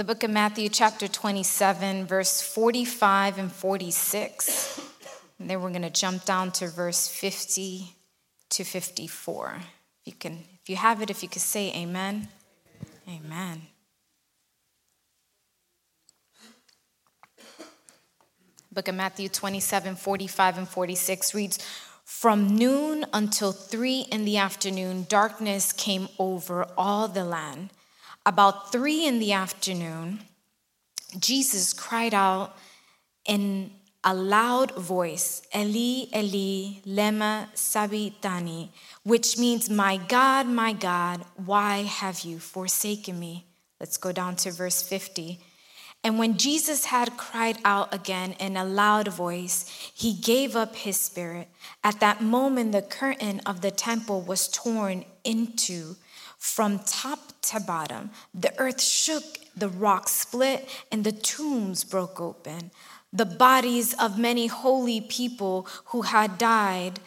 the book of Matthew, chapter 27, verse 45 and 46. And then we're going to jump down to verse 50 to 54. If you can, if you have it, if you could say amen. Amen. amen. Book of Matthew 27, 45 and 46 reads, From noon until three in the afternoon, darkness came over all the land. About three in the afternoon, Jesus cried out in a loud voice, Eli, Eli, lema sabachthani, which means, My God, my God, why have you forsaken me? Let's go down to verse 50. And when Jesus had cried out again in a loud voice, he gave up his spirit. At that moment, the curtain of the temple was torn into from top to bottom. The earth shook, the rocks split, and the tombs broke open. The bodies of many holy people who had died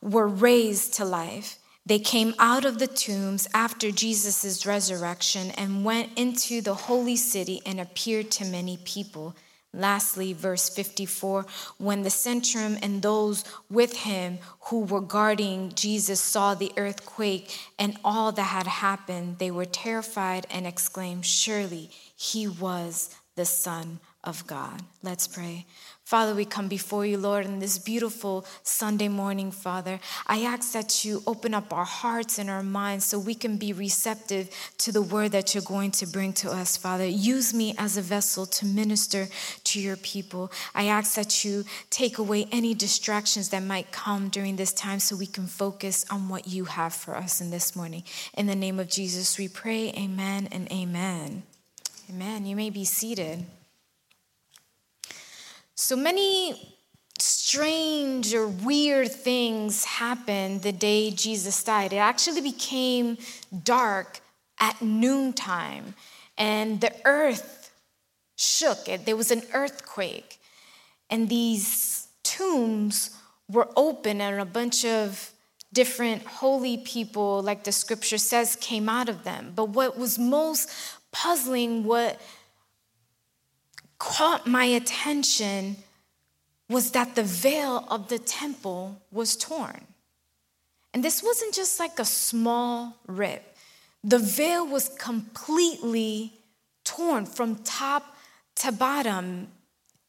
were raised to life. They came out of the tombs after Jesus' resurrection and went into the holy city and appeared to many people. Lastly, verse 54 when the centurion and those with him who were guarding Jesus saw the earthquake and all that had happened, they were terrified and exclaimed, Surely he was the Son of God. Let's pray. Father, we come before you, Lord, in this beautiful Sunday morning, Father. I ask that you open up our hearts and our minds so we can be receptive to the word that you're going to bring to us, Father. Use me as a vessel to minister to your people. I ask that you take away any distractions that might come during this time so we can focus on what you have for us in this morning. In the name of Jesus, we pray, Amen and Amen. Amen. You may be seated. So many strange or weird things happened the day Jesus died. It actually became dark at noontime, and the earth shook. There was an earthquake, and these tombs were open, and a bunch of different holy people, like the scripture says, came out of them. But what was most puzzling, what caught my attention was that the veil of the temple was torn. And this wasn't just like a small rip, the veil was completely torn from top to bottom.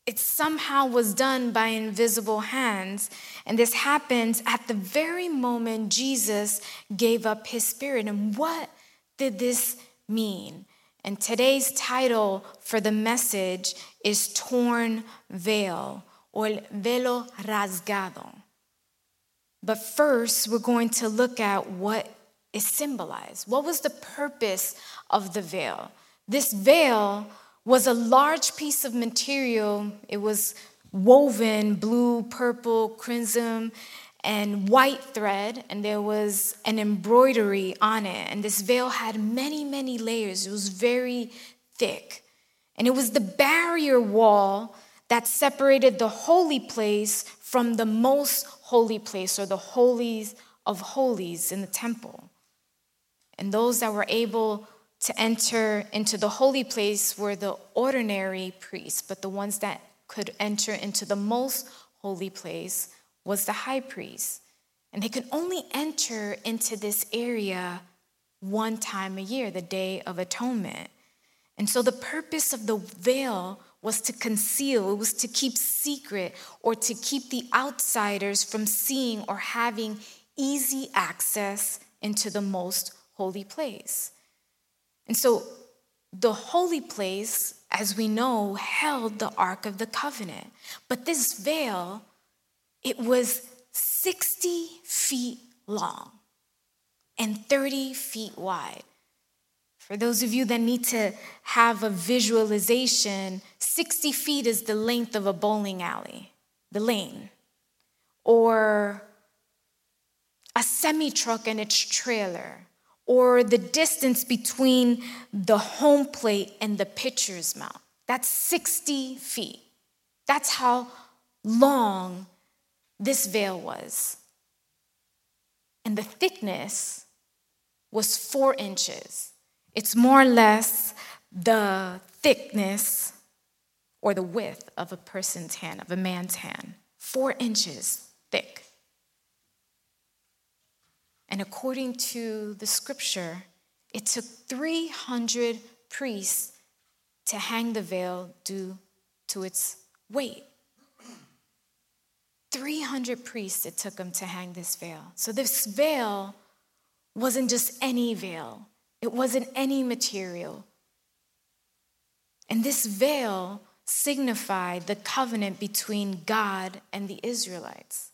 It somehow was done by invisible hands. And this happens at the very moment Jesus gave up his spirit. And what did this mean? And today's title for the message is Torn Veil or velo rasgado. But first, we're going to look at what is symbolized. What was the purpose of the veil? This veil was a large piece of material. It was woven blue, purple, crimson, and white thread, and there was an embroidery on it. And this veil had many, many layers. It was very thick. And it was the barrier wall that separated the holy place from the most holy place or the holies of holies in the temple. And those that were able to enter into the holy place were the ordinary priests, but the ones that could enter into the most holy place was the high priest. And they could only enter into this area one time a year, the Day of Atonement. And so the purpose of the veil was to conceal, it was to keep secret, or to keep the outsiders from seeing or having easy access into the most holy place. And so the holy place, as we know, held the Ark of the Covenant. But this veil it was 60 feet long and 30 feet wide. For those of you that need to have a visualization, 60 feet is the length of a bowling alley, the lane, or a semi truck and its trailer, or the distance between the home plate and the pitcher's mount. That's 60 feet. That's how long this veil was. And the thickness was four inches. It's more or less the thickness or the width of a person's hand, of a man's hand, four inches thick. And according to the scripture, it took 300 priests to hang the veil due to its weight. 300 priests it took them to hang this veil. So this veil wasn't just any veil, it wasn't any material. And this veil signified the covenant between God and the Israelites.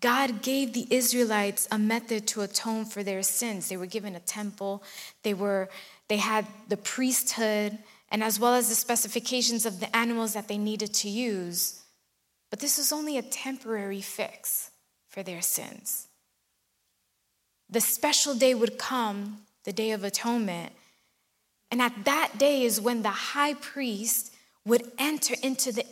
God gave the Israelites a method to atone for their sins. They were given a temple, they, were, they had the priesthood, and as well as the specifications of the animals that they needed to use. But this was only a temporary fix for their sins. The special day would come, the Day of Atonement, and at that day is when the high priest would enter into the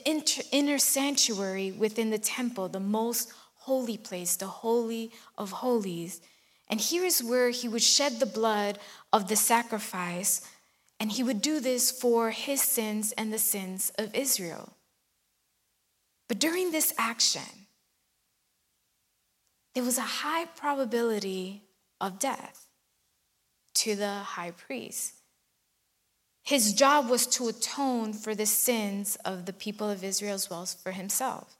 inner sanctuary within the temple, the most holy place, the Holy of Holies. And here is where he would shed the blood of the sacrifice, and he would do this for his sins and the sins of Israel. But during this action, there was a high probability of death to the high priest. His job was to atone for the sins of the people of Israel as well as for himself.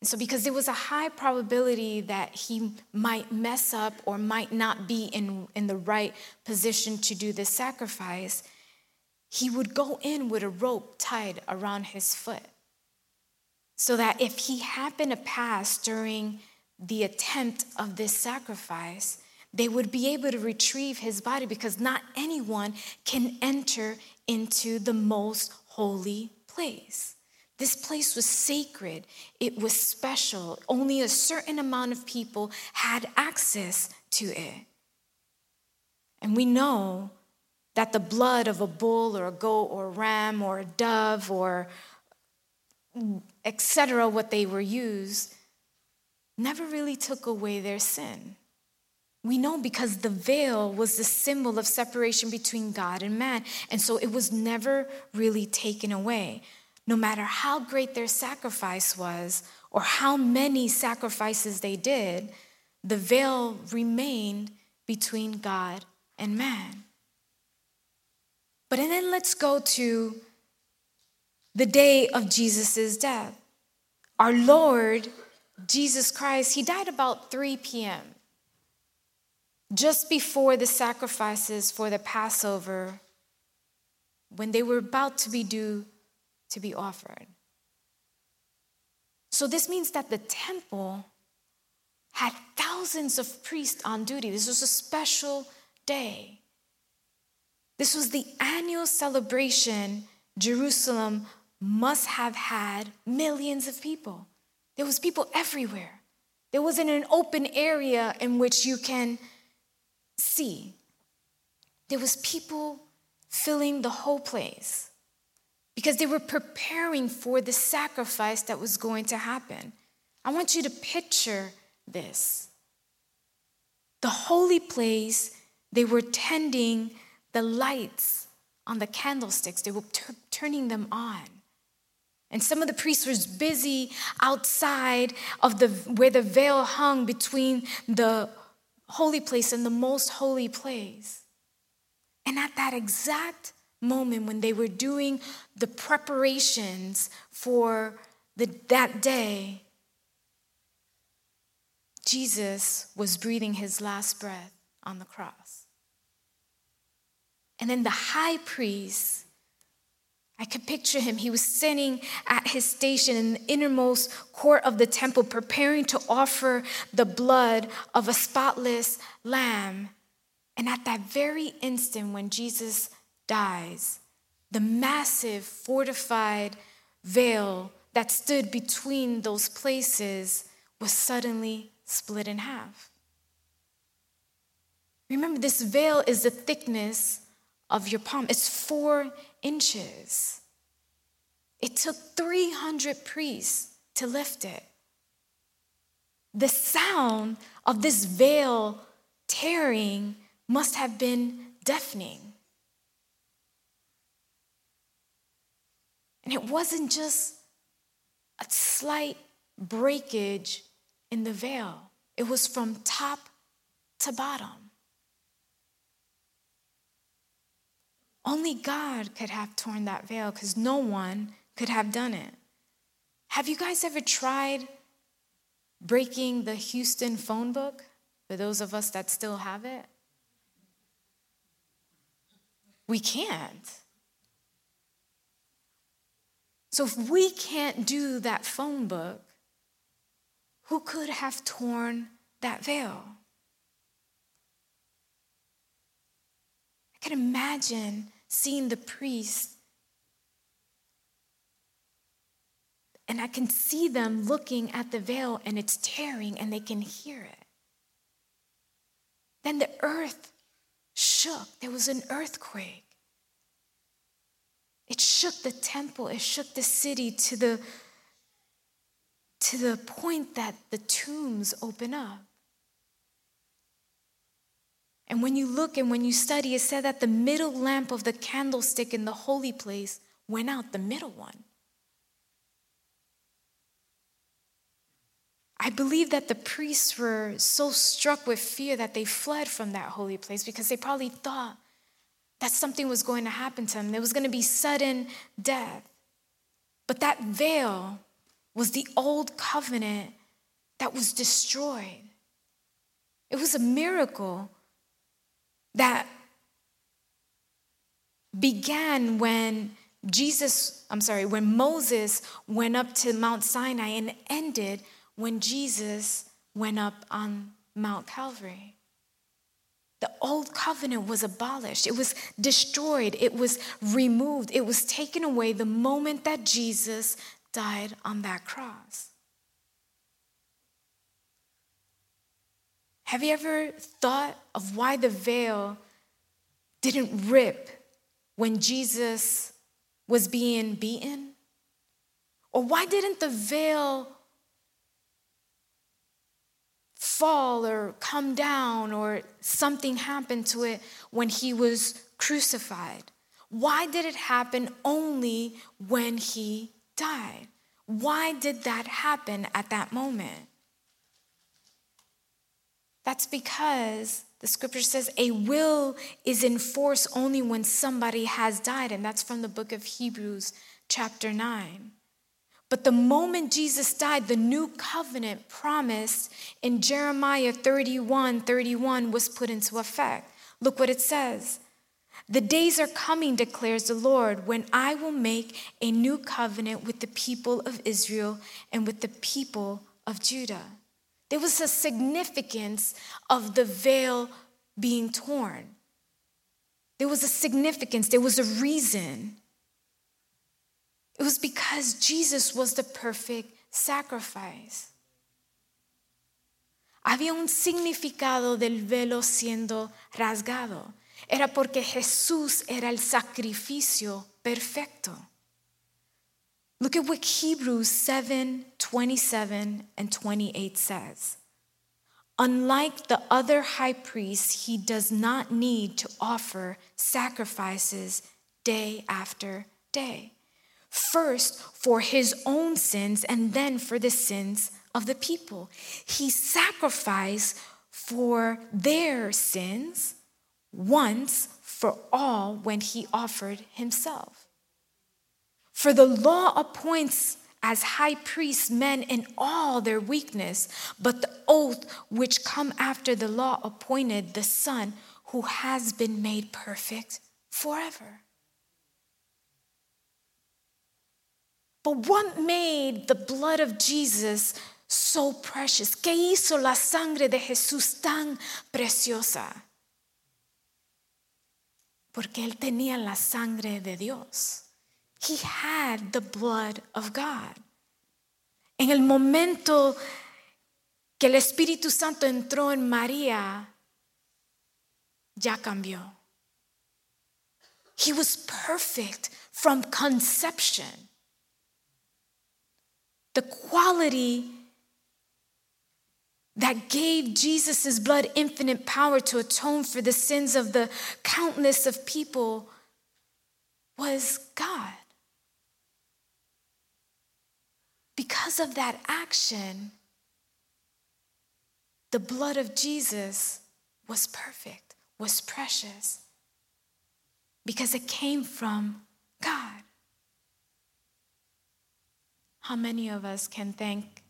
And so, because there was a high probability that he might mess up or might not be in, in the right position to do this sacrifice, he would go in with a rope tied around his foot. So that if he happened to pass during the attempt of this sacrifice, they would be able to retrieve his body because not anyone can enter into the most holy place. This place was sacred, it was special. Only a certain amount of people had access to it. And we know that the blood of a bull or a goat or a ram or a dove or etc., what they were used, never really took away their sin. We know because the veil was the symbol of separation between God and man. And so it was never really taken away no matter how great their sacrifice was or how many sacrifices they did, the veil remained between God and man. But and then let's go to the day of Jesus' death. Our Lord, Jesus Christ, he died about 3 p.m., just before the sacrifices for the Passover, when they were about to be due to be offered. So this means that the temple had thousands of priests on duty. This was a special day. This was the annual celebration Jerusalem must have had millions of people. There was people everywhere. There wasn't an open area in which you can see. There was people filling the whole place because they were preparing for the sacrifice that was going to happen. I want you to picture this. The holy place, they were tending the lights on the candlesticks, they were t- turning them on. And some of the priests were busy outside of the where the veil hung between the holy place and the most holy place. And at that exact moment when they were doing the preparations for the, that day, Jesus was breathing his last breath on the cross. And then the high priest, I could picture him. He was sitting at his station in the innermost court of the temple, preparing to offer the blood of a spotless lamb. And at that very instant, when Jesus dies, the massive fortified veil that stood between those places was suddenly split in half. Remember, this veil is the thickness of your palm, it's four inches. It took 300 priests to lift it. The sound of this veil tearing must have been deafening. And it wasn't just a slight breakage in the veil, it was from top to bottom. Only God could have torn that veil because no one could have done it. Have you guys ever tried breaking the Houston phone book? For those of us that still have it, we can't. So if we can't do that phone book, who could have torn that veil? I can imagine seeing the priest, and I can see them looking at the veil and it's tearing and they can hear it. Then the earth shook. There was an earthquake. It shook the temple, it shook the city to the, to the point that the tombs open up. And when you look and when you study, it said that the middle lamp of the candlestick in the holy place went out, the middle one. I believe that the priests were so struck with fear that they fled from that holy place because they probably thought that something was going to happen to them. There was going to be sudden death. But that veil was the old covenant that was destroyed. It was a miracle that began when Jesus, I'm sorry, when Moses went up to Mount Sinai and ended when Jesus went up on Mount Calvary. The old covenant was abolished, it was destroyed, it was removed, it was taken away the moment that Jesus died on that cross. Have you ever thought of why the veil didn't rip when Jesus was being beaten? Or why didn't the veil fall or come down or something happened to it when he was crucified? Why did it happen only when he died? Why did that happen at that moment? That's because the scripture says a will is in force only when somebody has died, and that's from the book of Hebrews, chapter 9. But the moment Jesus died, the new covenant promised in Jeremiah 31 31 was put into effect. Look what it says. The days are coming, declares the Lord, when I will make a new covenant with the people of Israel and with the people of Judah. There was a significance of the veil being torn. There was a significance, there was a reason. It was because Jesus was the perfect sacrifice. Había un significado del velo siendo rasgado. Era porque Jesús era el sacrificio perfecto. Look at what Hebrews 7 27 and 28 says. Unlike the other high priests, he does not need to offer sacrifices day after day first for his own sins and then for the sins of the people. He sacrificed for their sins once for all when he offered himself. For the law appoints as high priests men in all their weakness, but the oath which come after the law appointed the Son who has been made perfect forever. But what made the blood of Jesus so precious? ¿Qué hizo la sangre de Jesús tan preciosa? Porque él tenía la sangre de Dios. He had the blood of God. En el momento que el Espíritu Santo entró en María, ya cambió. He was perfect from conception the quality that gave Jesus' blood infinite power to atone for the sins of the countless of people was God. Because of that action, the blood of Jesus was perfect, was precious, because it came from God. How many of us can thank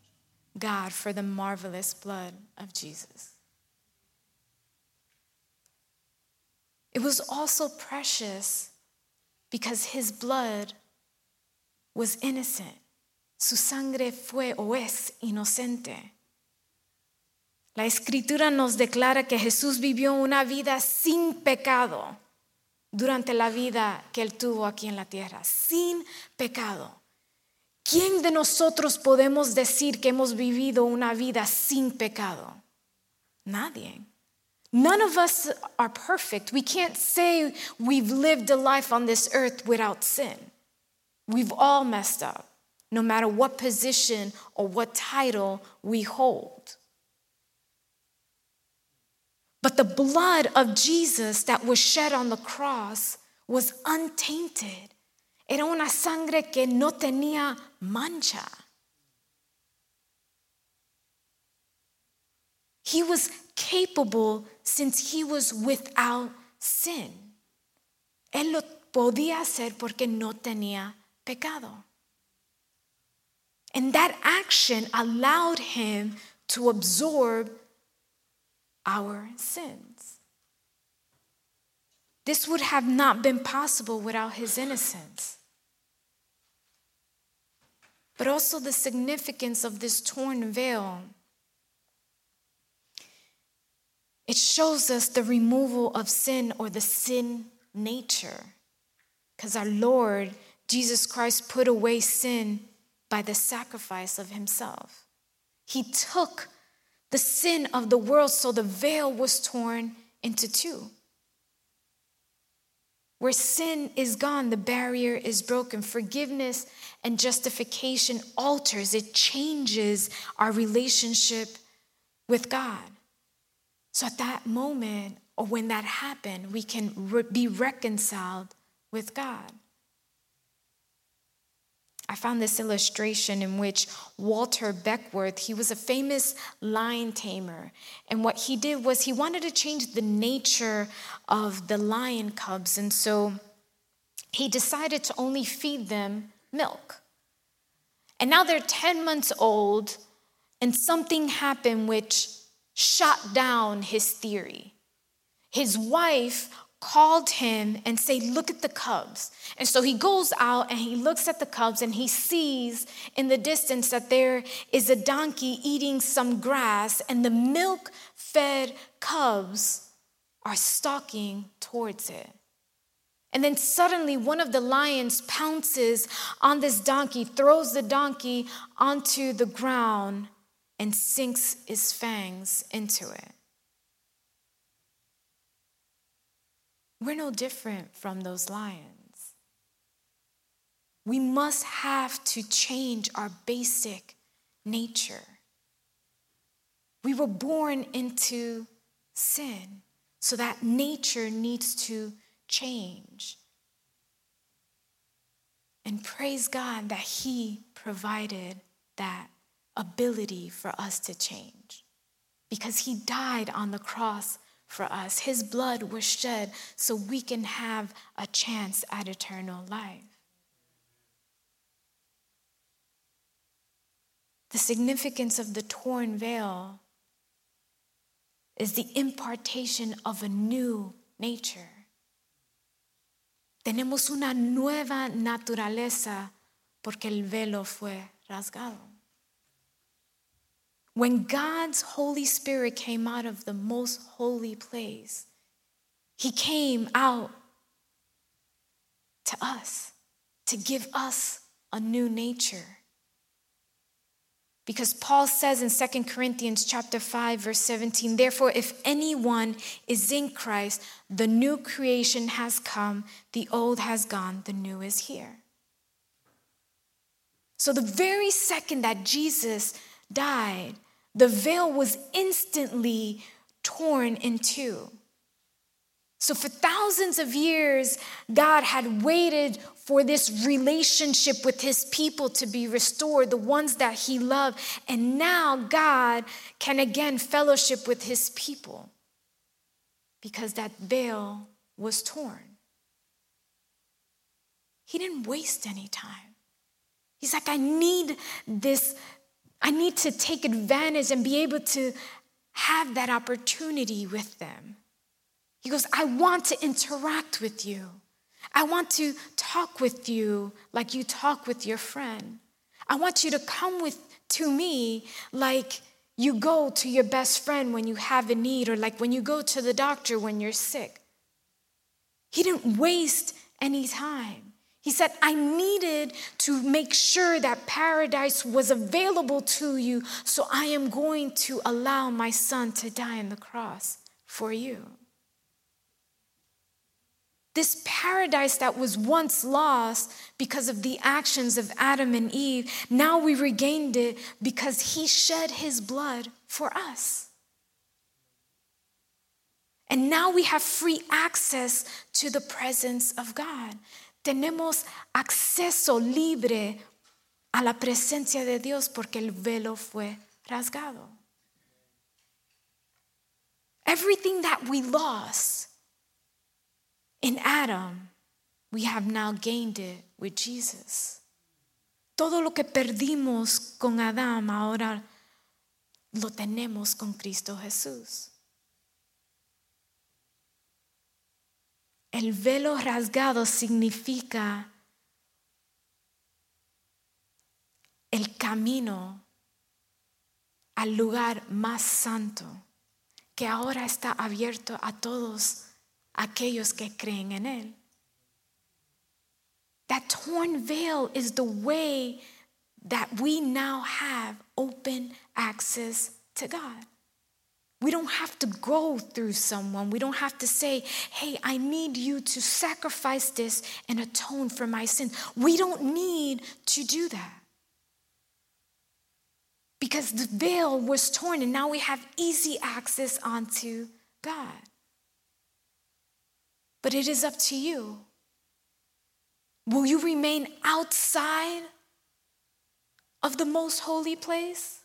God for the marvelous blood of Jesus? It was also precious because his blood was innocent. Su sangre fue o es inocente. La escritura nos declara que Jesús vivió una vida sin pecado durante la vida que él tuvo aquí en la tierra, sin pecado. ¿Quién de nosotros podemos decir que hemos vivido una vida sin pecado? Nadie. None of us are perfect. We can't say we've lived a life on this earth without sin. We've all messed up, no matter what position or what title we hold. But the blood of Jesus that was shed on the cross was untainted. Era una sangre que no tenía mancha. He was capable since he was without sin. Él lo podía hacer porque no tenía pecado. And that action allowed him to absorb our sins. This would have not been possible without his innocence. But also the significance of this torn veil. It shows us the removal of sin or the sin nature. Because our Lord Jesus Christ put away sin by the sacrifice of himself. He took the sin of the world, so the veil was torn into two. Where sin is gone, the barrier is broken. Forgiveness and justification alters, it changes our relationship with God. So at that moment, or when that happened, we can re- be reconciled with God. I found this illustration in which Walter Beckworth, he was a famous lion tamer. And what he did was he wanted to change the nature of the lion cubs. And so he decided to only feed them milk. And now they're 10 months old, and something happened which shot down his theory. His wife called him and say look at the cubs. And so he goes out and he looks at the cubs and he sees in the distance that there is a donkey eating some grass and the milk fed cubs are stalking towards it. And then suddenly one of the lions pounces on this donkey throws the donkey onto the ground and sinks his fangs into it We're no different from those lions. We must have to change our basic nature. We were born into sin, so that nature needs to change. And praise God that He provided that ability for us to change because He died on the cross for us. His blood was shed so we can have a chance at eternal life. The significance of the torn veil is the impartation of a new nature. Tenemos una nueva naturaleza porque el velo fue rasgado. When God's Holy Spirit came out of the most holy place, He came out to us to give us a new nature. Because Paul says in 2 Corinthians chapter 5 verse 17, therefore if anyone is in Christ, the new creation has come, the old has gone, the new is here. So the very second that Jesus died, the veil was instantly torn in two. So, for thousands of years, God had waited for this relationship with his people to be restored, the ones that he loved. And now God can again fellowship with his people because that veil was torn. He didn't waste any time. He's like, I need this, I need to take advantage and be able to have that opportunity with them. He goes, I want to interact with you. I want to talk with you like you talk with your friend. I want you to come with to me like you go to your best friend when you have a need or like when you go to the doctor when you're sick. He didn't waste any time. He said, I needed to make sure that paradise was available to you, so I am going to allow my son to die on the cross for you. This paradise that was once lost because of the actions of Adam and Eve, now we regained it because he shed his blood for us. And now we have free access to the presence of God. Tenemos acceso libre a la presencia de Dios porque el velo fue rasgado. Everything that we lost in Adam, we have now gained it with Jesus. Todo lo que perdimos con Adán ahora lo tenemos con Cristo Jesús. El velo rasgado significa el camino al lugar más santo que ahora está abierto a todos aquellos que creen en Él. That torn veil is the way that we now have open access to God. We don't have to go through someone. We don't have to say, hey, I need you to sacrifice this and atone for my sin. We don't need to do that. Because the veil was torn and now we have easy access onto God. But it is up to you. Will you remain outside of the most holy place?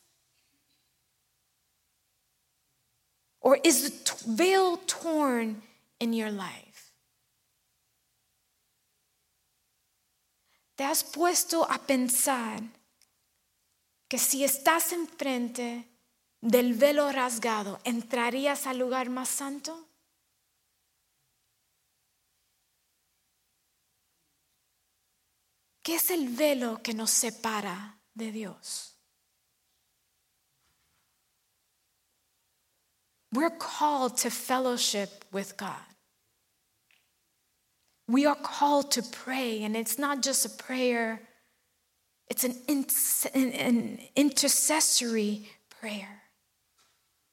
Or is the veil torn in your life? ¿Te has puesto a pensar que si estás enfrente del velo rasgado, entrarías al lugar más santo? ¿Qué es el velo que nos separa de Dios? We're called to fellowship with God. We are called to pray, and it's not just a prayer, it's an, an, intercessory prayer.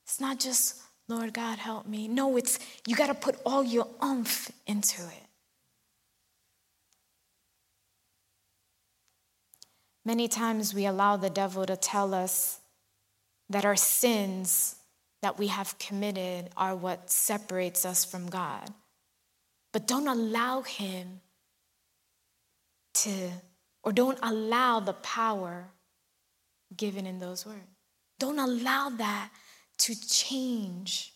It's not just, Lord God, help me. No, it's you got to put all your umph into it. Many times we allow the devil to tell us that our sins that we have committed are what separates us from God. But don't allow him to, or don't allow the power given in those words. Don't allow that to change.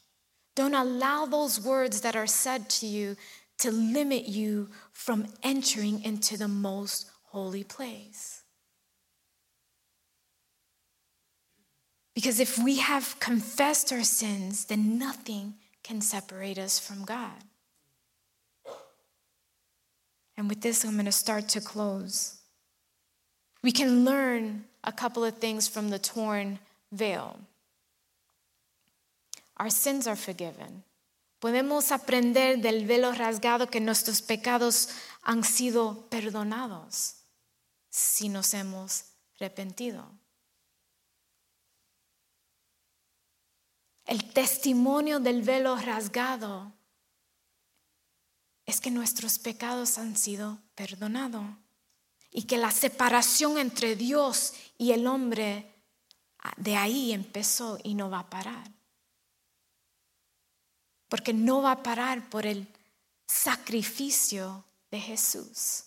Don't allow those words that are said to you to limit you from entering into the most holy place. Because if we have confessed our sins, then nothing can separate us from God. And with this, I'm going to start to close. We can learn a couple of things from the torn veil. Our sins are forgiven. Podemos aprender del velo rasgado que nuestros pecados han sido perdonados si nos hemos arrepentido. El testimonio del velo rasgado es que nuestros pecados han sido perdonados y que la separación entre Dios y el hombre ah, de ahí empezó y no va a parar. Porque no va a parar por el sacrificio de Jesús.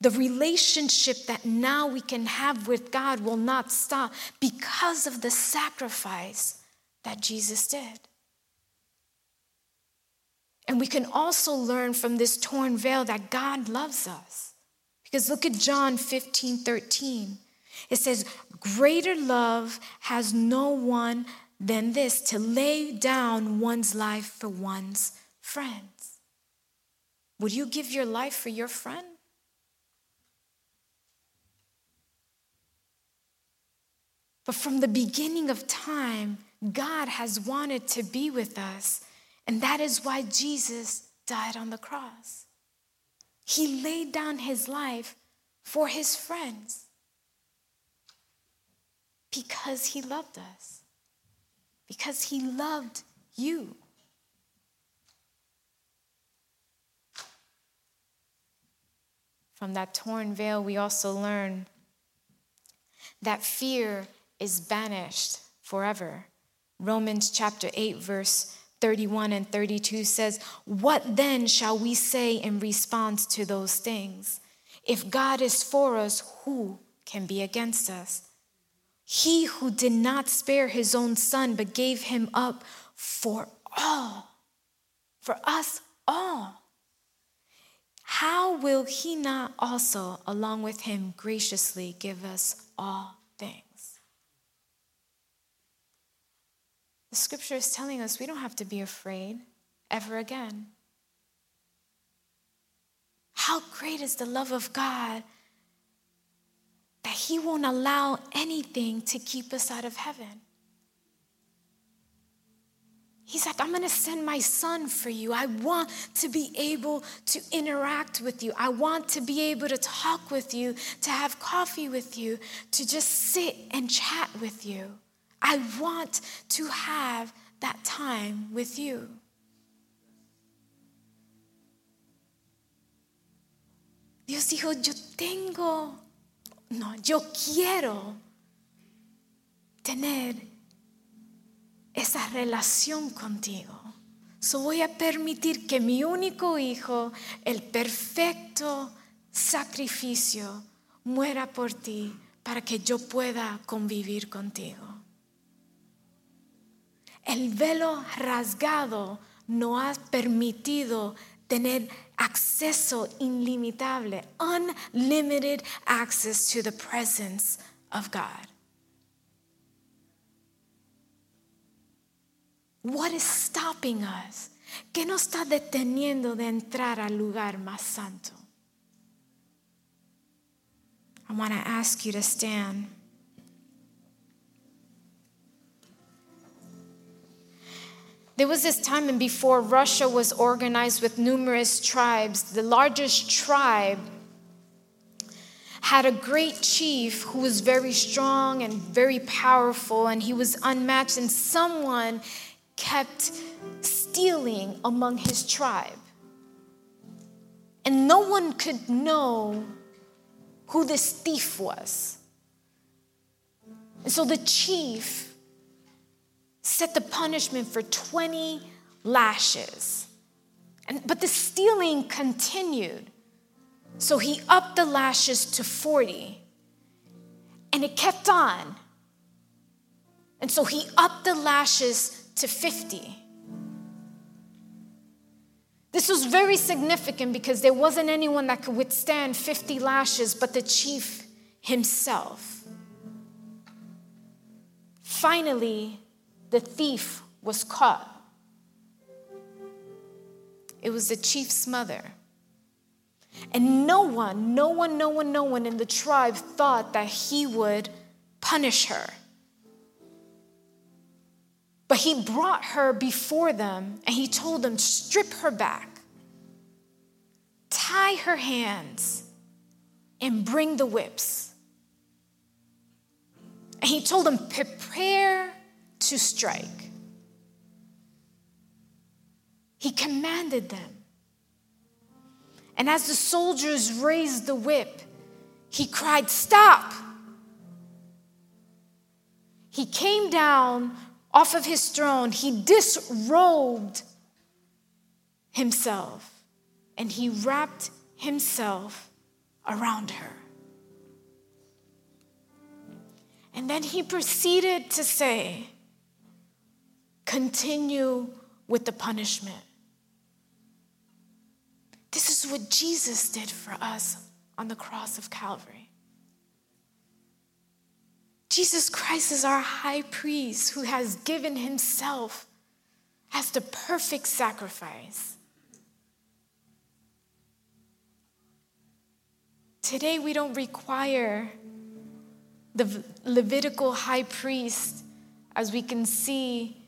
The relationship that now we can have with God will not stop because of the sacrifice that Jesus did. And we can also learn from this torn veil that God loves us. Because look at John 15 13. It says, Greater love has no one than this to lay down one's life for one's friends. Would you give your life for your friend? But from the beginning of time, God has wanted to be with us. And that is why Jesus died on the cross. He laid down his life for his friends because he loved us, because he loved you. From that torn veil, we also learn that fear is banished forever. Romans chapter 8, verse 31 and 32 says, What then shall we say in response to those things? If God is for us, who can be against us? He who did not spare his own son, but gave him up for all, for us all, how will he not also, along with him, graciously give us all things? The scripture is telling us we don't have to be afraid ever again. How great is the love of God that He won't allow anything to keep us out of heaven. He's like, I'm going to send my son for you. I want to be able to interact with you. I want to be able to talk with you, to have coffee with you, to just sit and chat with you. I want to have that time with you. Dios dijo, yo tengo, no, yo quiero tener esa relación contigo. So voy a permitir que mi único hijo, el perfecto sacrificio, muera por ti para que yo pueda convivir contigo. El velo rasgado no ha permitido tener acceso ilimitable, unlimited access to the presence of God. What is stopping us? ¿Qué está deteniendo de entrar al lugar más santo? I want to ask you to stand. There was this time and before Russia was organized with numerous tribes, the largest tribe had a great chief who was very strong and very powerful, and he was unmatched, and someone kept stealing among his tribe. And no one could know who this thief was. And so the chief set the punishment for 20 lashes. And, but the stealing continued. So he upped the lashes to 40. And it kept on. And so he upped the lashes to 50. This was very significant because there wasn't anyone that could withstand 50 lashes but the chief himself. Finally, the thief was caught. It was the chief's mother. And no one, no one, no one, no one in the tribe thought that he would punish her. But he brought her before them and he told them, strip her back, tie her hands, and bring the whips. And he told them, prepare to strike. He commanded them. And as the soldiers raised the whip, he cried, Stop! He came down off of his throne, he disrobed himself, and he wrapped himself around her. And then he proceeded to say, continue with the punishment. This is what Jesus did for us on the cross of Calvary. Jesus Christ is our high priest who has given himself as the perfect sacrifice. Today, we don't require the Levitical high priest, as we can see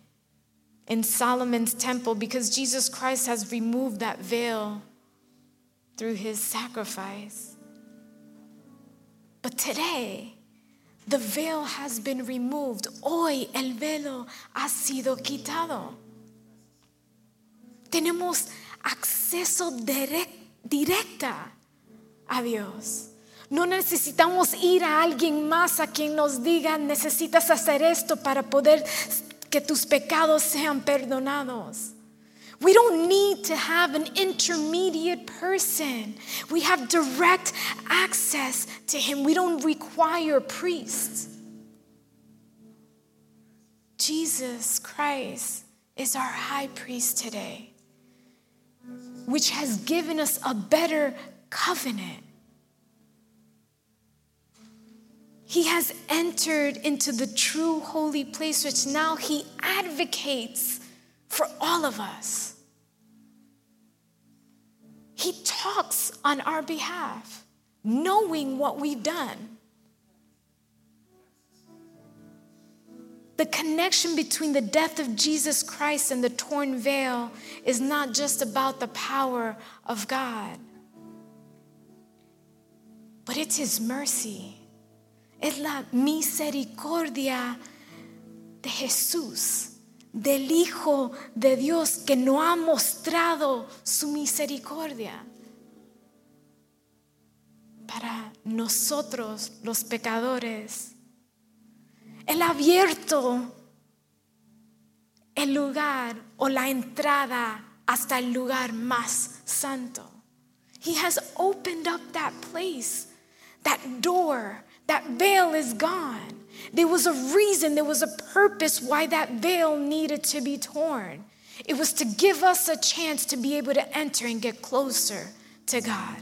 in Solomon's temple, because Jesus Christ has removed that veil through his sacrifice. But today, the veil has been removed. Hoy el velo ha sido quitado. Tenemos acceso directa a Dios. No necesitamos ir a alguien más a quien nos diga, necesitas hacer esto para poder que tus pecados sean perdonados. We don't need to have an intermediate person. We have direct access to Him. We don't require priests. Jesus Christ is our high priest today, which has given us a better covenant. He has entered into the true holy place, which now He advocates for all of us. He talks on our behalf, knowing what we've done. The connection between the death of Jesus Christ and the torn veil is not just about the power of God, but it's His mercy. Es la misericordia de Jesús del Hijo de Dios que no ha mostrado su misericordia para nosotros los pecadores. Él ha abierto el lugar o la entrada hasta el lugar más santo. He has opened up that place, that door, that veil is gone. There was a reason, there was a purpose why that veil needed to be torn. It was to give us a chance to be able to enter and get closer to God.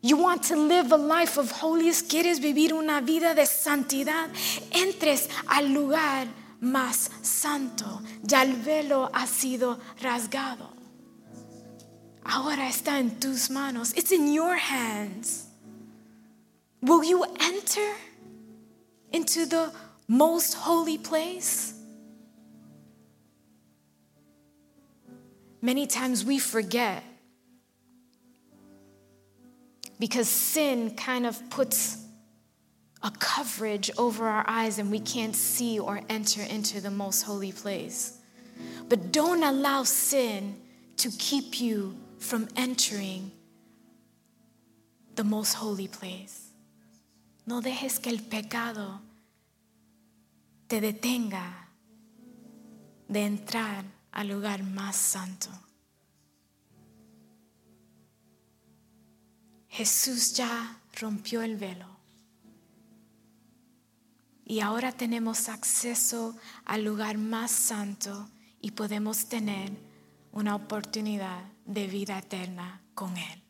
You want to live a life of holiness, quieres vivir una vida de santidad, entres al lugar más santo. Ya el velo ha sido rasgado. Ahora está en tus manos. It's in your hands. Will you enter? into the most holy place? Many times we forget because sin kind of puts a coverage over our eyes and we can't see or enter into the most holy place. But don't allow sin to keep you from entering the most holy place. No dejes que el pecado te detenga de entrar al lugar más santo. Jesús ya rompió el velo y ahora tenemos acceso al lugar más santo y podemos tener una oportunidad de vida eterna con Él.